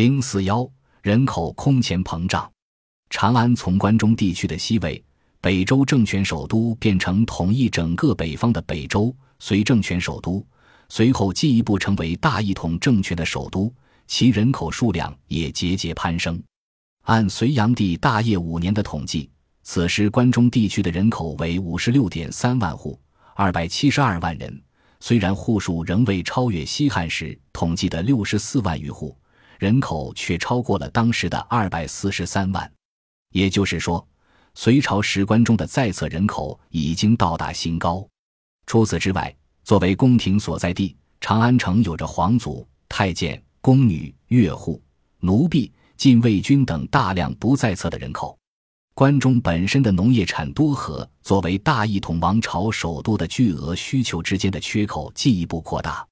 零四幺人口空前膨胀，长安从关中地区的西魏北周政权首都变成统一整个北方的北周隋政权首都，随后进一步成为大一统政权的首都，其人口数量也节节攀升。按隋炀帝大业五年的统计，此时关中地区的人口为五十六点三万户，二百七十二万人。虽然户数仍未超越西汉时统计的六十四万余户。人口却超过了当时的二百四十三万，也就是说，隋朝史官中的在册人口已经到达新高。除此之外，作为宫廷所在地，长安城有着皇族、太监、宫女、乐户、奴婢、禁卫军等大量不在册的人口。关中本身的农业产多和作为大一统王朝首都的巨额需求之间的缺口进一步扩大。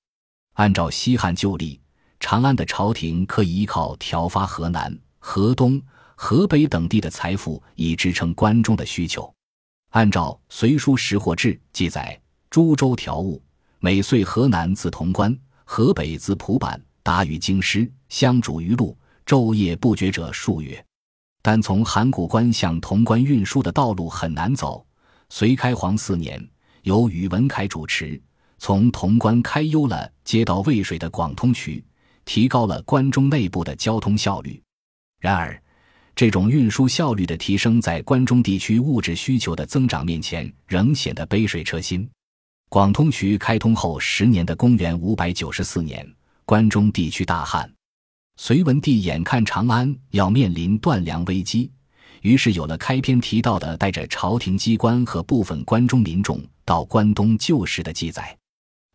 按照西汉旧例。长安的朝廷可以依靠调发河南、河东、河北等地的财富，以支撑关中的需求。按照《隋书识货志》记载，诸州调物，每岁河南自潼关，河北自蒲坂，达于京师，相逐于路，昼夜不绝者数月。但从函谷关向潼关运输的道路很难走。隋开皇四年，由宇文恺主持，从潼关开幽了接到渭水的广通渠。提高了关中内部的交通效率，然而，这种运输效率的提升，在关中地区物质需求的增长面前，仍显得杯水车薪。广通渠开通后十年的公元五百九十四年，关中地区大旱，隋文帝眼看长安要面临断粮危机，于是有了开篇提到的带着朝廷机关和部分关中民众到关东救市的记载。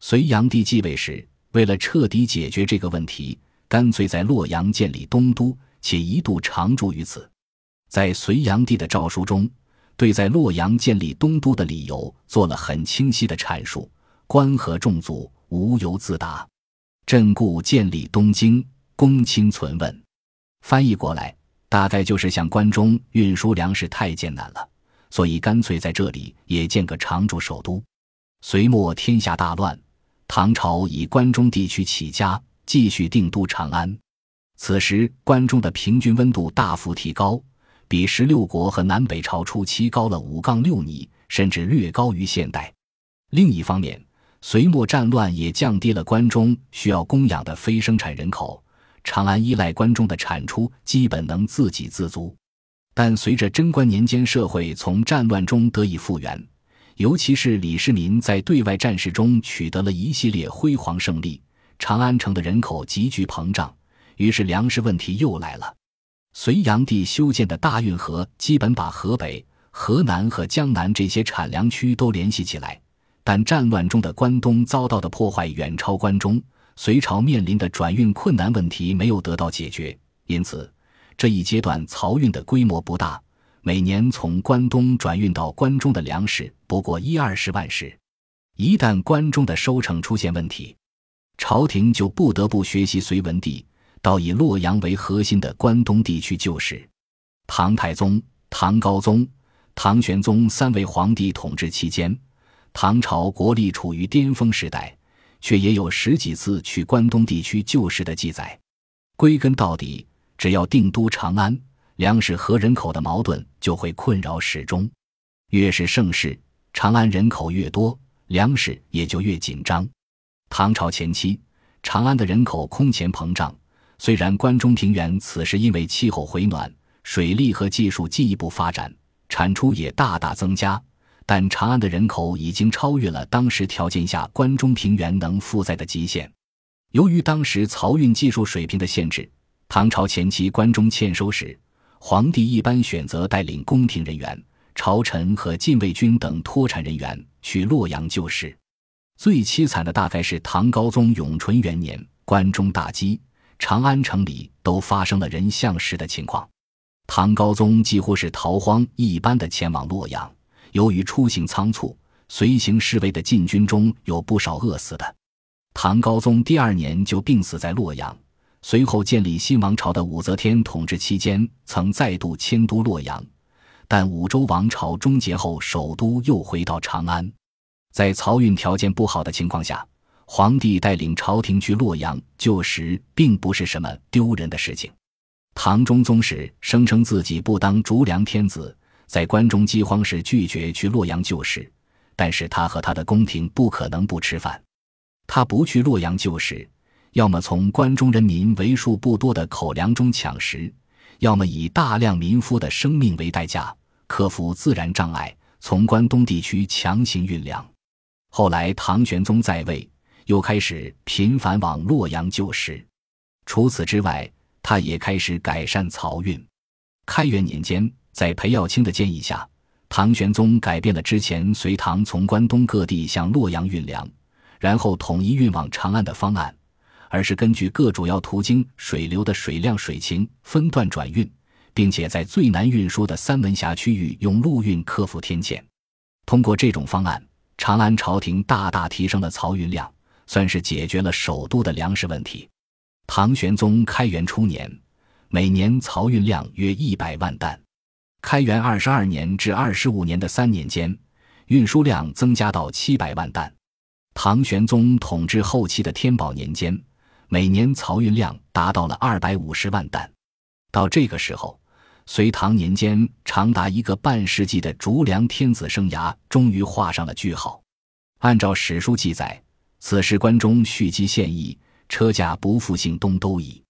隋炀帝继位时。为了彻底解决这个问题，干脆在洛阳建立东都，且一度常驻于此。在隋炀帝的诏书中，对在洛阳建立东都的理由做了很清晰的阐述：关河重阻，无由自达。朕故建立东京，公卿存问。翻译过来，大概就是向关中运输粮食太艰难了，所以干脆在这里也建个常驻首都。隋末天下大乱。唐朝以关中地区起家，继续定都长安。此时关中的平均温度大幅提高，比十六国和南北朝初期高了五杠六米，甚至略高于现代。另一方面，隋末战乱也降低了关中需要供养的非生产人口，长安依赖关中的产出，基本能自给自足。但随着贞观年间社会从战乱中得以复原。尤其是李世民在对外战事中取得了一系列辉煌胜利，长安城的人口急剧膨胀，于是粮食问题又来了。隋炀帝修建的大运河基本把河北、河南和江南这些产粮区都联系起来，但战乱中的关东遭到的破坏远超关中，隋朝面临的转运困难问题没有得到解决，因此这一阶段漕运的规模不大。每年从关东转运到关中的粮食不过一二十万石，一旦关中的收成出现问题，朝廷就不得不学习隋文帝，到以洛阳为核心的关东地区救市。唐太宗、唐高宗、唐玄宗三位皇帝统治期间，唐朝国力处于巅峰时代，却也有十几次去关东地区救市的记载。归根到底，只要定都长安。粮食和人口的矛盾就会困扰始终，越是盛世，长安人口越多，粮食也就越紧张。唐朝前期，长安的人口空前膨胀。虽然关中平原此时因为气候回暖、水利和技术进一步发展，产出也大大增加，但长安的人口已经超越了当时条件下关中平原能负载的极限。由于当时漕运技术水平的限制，唐朝前期关中欠收时。皇帝一般选择带领宫廷人员、朝臣和禁卫军等脱产人员去洛阳救市。最凄惨的大概是唐高宗永淳元年，关中大饥，长安城里都发生了人相食的情况。唐高宗几乎是逃荒一般的前往洛阳，由于出行仓促，随行侍卫的禁军中有不少饿死的。唐高宗第二年就病死在洛阳。随后建立新王朝的武则天统治期间，曾再度迁都洛阳，但武周王朝终结后，首都又回到长安。在漕运条件不好的情况下，皇帝带领朝廷去洛阳救时，并不是什么丢人的事情。唐中宗时声称自己不当逐良天子，在关中饥荒时拒绝去洛阳救时，但是他和他的宫廷不可能不吃饭。他不去洛阳救时，要么从关中人民为数不多的口粮中抢食，要么以大量民夫的生命为代价，克服自然障碍，从关东地区强行运粮。后来唐玄宗在位，又开始频繁往洛阳救食。除此之外，他也开始改善漕运。开元年间，在裴耀卿的建议下，唐玄宗改变了之前隋唐从关东各地向洛阳运粮，然后统一运往长安的方案，而是根据各主要途经水流的水量、水情分段转运，并且在最难运输的三门峡区域用陆运克服天堑。通过这种方案，长安朝廷大大提升了漕运量，算是解决了首都的粮食问题。唐玄宗开元初年，每年漕运量约一百万担。开元二十二年至二十五年的三年间，运输量增加到七百万担。唐玄宗统治后期的天宝年间，每年漕运量达到了二百五十万担。到这个时候，隋唐年间长达一个半世纪的逐良天子生涯终于画上了句号。按照史书记载，此时关中蓄积现役。车驾不复兴东都矣。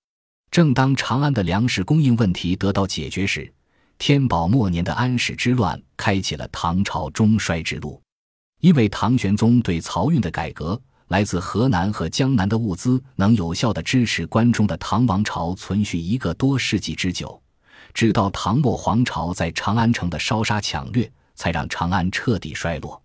正当长安的粮食供应问题得到解决时，天宝末年的安史之乱开启了唐朝中衰之路。因为唐玄宗对漕运的改革，来自河南和江南的物资能有效地支持关中的唐王朝存续一个多世纪之久，直到唐末皇朝在长安城的烧杀抢掠，才让长安彻底衰落。